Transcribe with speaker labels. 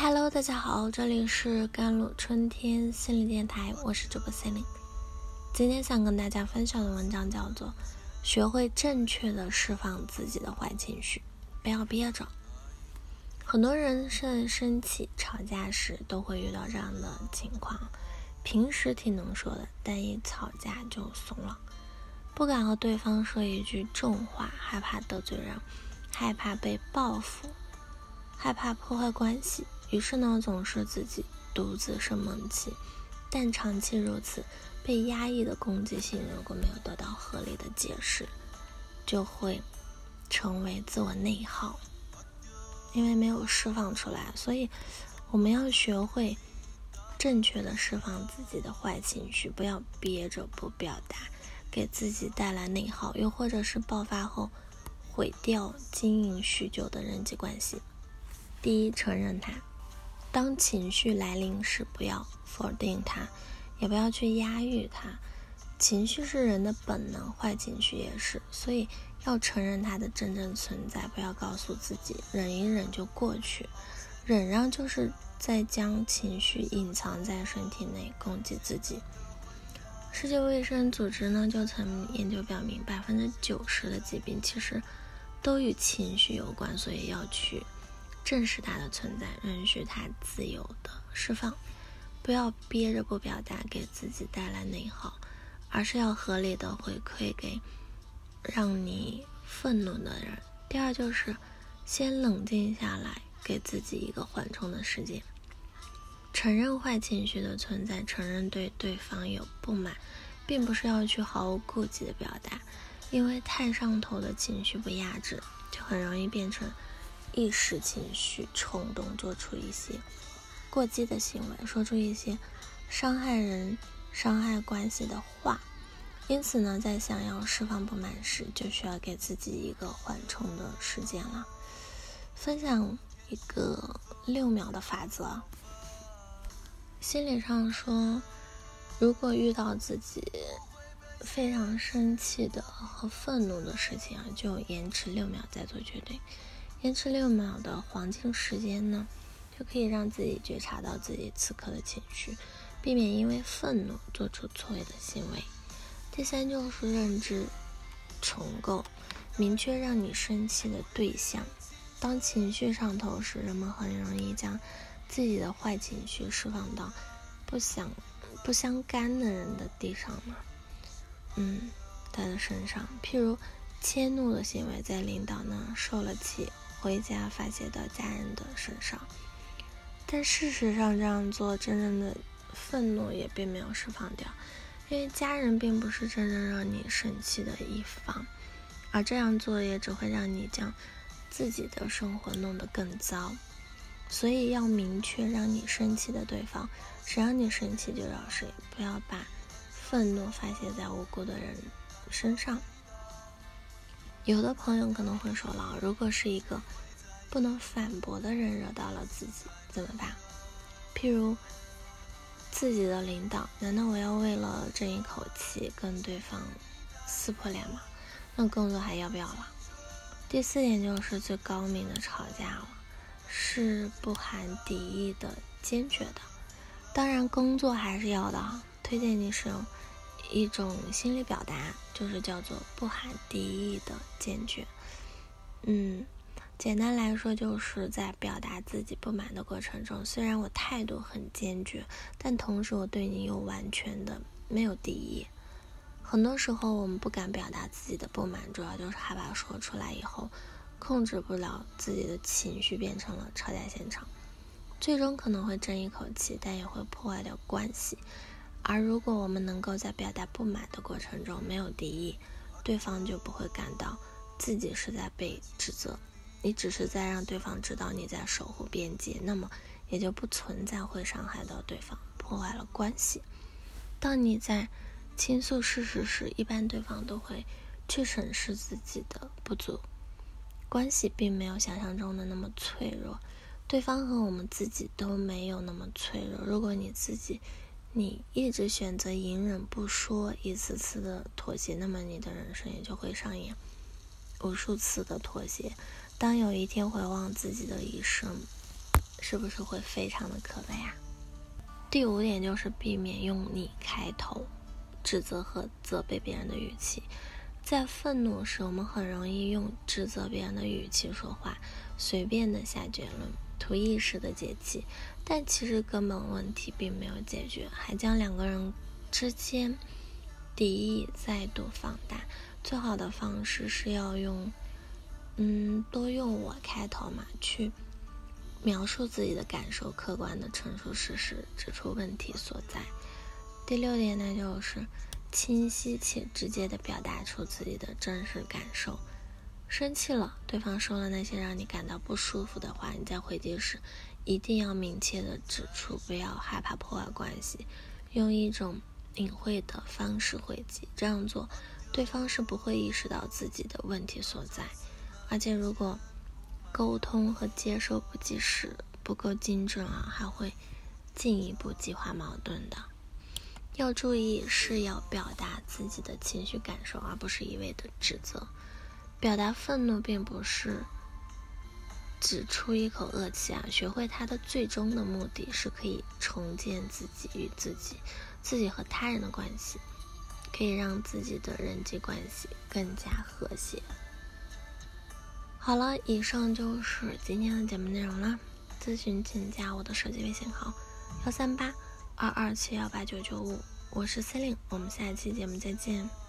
Speaker 1: Hello，大家好，这里是甘露春天心理电台，我是主播 c e l i n 今天想跟大家分享的文章叫做《学会正确的释放自己的坏情绪，不要憋着》。很多人在生气、吵架时都会遇到这样的情况：平时挺能说的，但一吵架就怂了，不敢和对方说一句重话，害怕得罪人，害怕被报复，害怕破坏关系。于是呢，总是自己独自生闷气，但长期如此，被压抑的攻击性如果没有得到合理的解释，就会成为自我内耗。因为没有释放出来，所以我们要学会正确的释放自己的坏情绪，不要憋着不表达，给自己带来内耗，又或者是爆发后毁掉经营许久的人际关系。第一，承认它。当情绪来临时，不要否定它，也不要去压抑它。情绪是人的本能，坏情绪也是，所以要承认它的真正存在，不要告诉自己忍一忍就过去。忍让就是在将情绪隐藏在身体内，攻击自己。世界卫生组织呢就曾研究表明，百分之九十的疾病其实都与情绪有关，所以要去。正视他的存在，允许他自由的释放，不要憋着不表达，给自己带来内耗，而是要合理的回馈给让你愤怒的人。第二就是先冷静下来，给自己一个缓冲的时间，承认坏情绪的存在，承认对对方有不满，并不是要去毫无顾忌的表达，因为太上头的情绪不压制，就很容易变成。一时情绪冲动，做出一些过激的行为，说出一些伤害人、伤害关系的话。因此呢，在想要释放不满时，就需要给自己一个缓冲的时间了。分享一个六秒的法则。心理上说，如果遇到自己非常生气的和愤怒的事情啊，就延迟六秒再做决定。延迟六秒的黄金时间呢，就可以让自己觉察到自己此刻的情绪，避免因为愤怒做出错误的行为。第三就是认知重构，明确让你生气的对象。当情绪上头时，人们很容易将自己的坏情绪释放到不想、不相干的人的地上嘛，嗯，他的身上。譬如迁怒的行为，在领导那受了气。回家发泄到家人的身上，但事实上这样做，真正的愤怒也并没有释放掉，因为家人并不是真正让你生气的一方，而这样做也只会让你将自己的生活弄得更糟。所以要明确让你生气的对方，谁让你生气就找谁，不要把愤怒发泄在无辜的人身上。有的朋友可能会说了，如果是一个不能反驳的人惹到了自己，怎么办？譬如自己的领导，难道我要为了争一口气跟对方撕破脸吗？那工作还要不要了？第四点就是最高明的吵架了，是不含敌意的、坚决的。当然，工作还是要的，推荐你使用。一种心理表达就是叫做不含敌意的坚决。嗯，简单来说，就是在表达自己不满的过程中，虽然我态度很坚决，但同时我对你又完全的没有敌意。很多时候，我们不敢表达自己的不满，主要就是害怕说出来以后控制不了自己的情绪，变成了吵架现场，最终可能会争一口气，但也会破坏掉关系。而如果我们能够在表达不满的过程中没有敌意，对方就不会感到自己是在被指责，你只是在让对方知道你在守护边界，那么也就不存在会伤害到对方、破坏了关系。当你在倾诉事实时，一般对方都会去审视自己的不足，关系并没有想象中的那么脆弱，对方和我们自己都没有那么脆弱。如果你自己，你一直选择隐忍不说，一次次的妥协，那么你的人生也就会上演无数次的妥协。当有一天回望自己的一生，是不是会非常的可悲啊？第五点就是避免用你开头，指责和责备别人的语气。在愤怒时，我们很容易用指责别人的语气说话，随便的下结论，不意识的解气。但其实根本问题并没有解决，还将两个人之间敌意再度放大。最好的方式是要用，嗯，多用我开头嘛，去描述自己的感受，客观的陈述事实，指出问题所在。第六点呢，就是清晰且直接的表达出自己的真实感受。生气了，对方说了那些让你感到不舒服的话，你在回击时。一定要明确的指出，不要害怕破坏关系，用一种隐晦的方式回击。这样做，对方是不会意识到自己的问题所在。而且，如果沟通和接受不及时、不够精准啊，还会进一步激化矛盾的。要注意，是要表达自己的情绪感受，而不是一味的指责。表达愤怒，并不是。只出一口恶气啊！学会它的最终的目的是可以重建自己与自己、自己和他人的关系，可以让自己的人际关系更加和谐。好了，以上就是今天的节目内容了。咨询请加我的手机微信号：幺三八二二七幺八九九五，我是 C e l i n e 我们下期节目再见。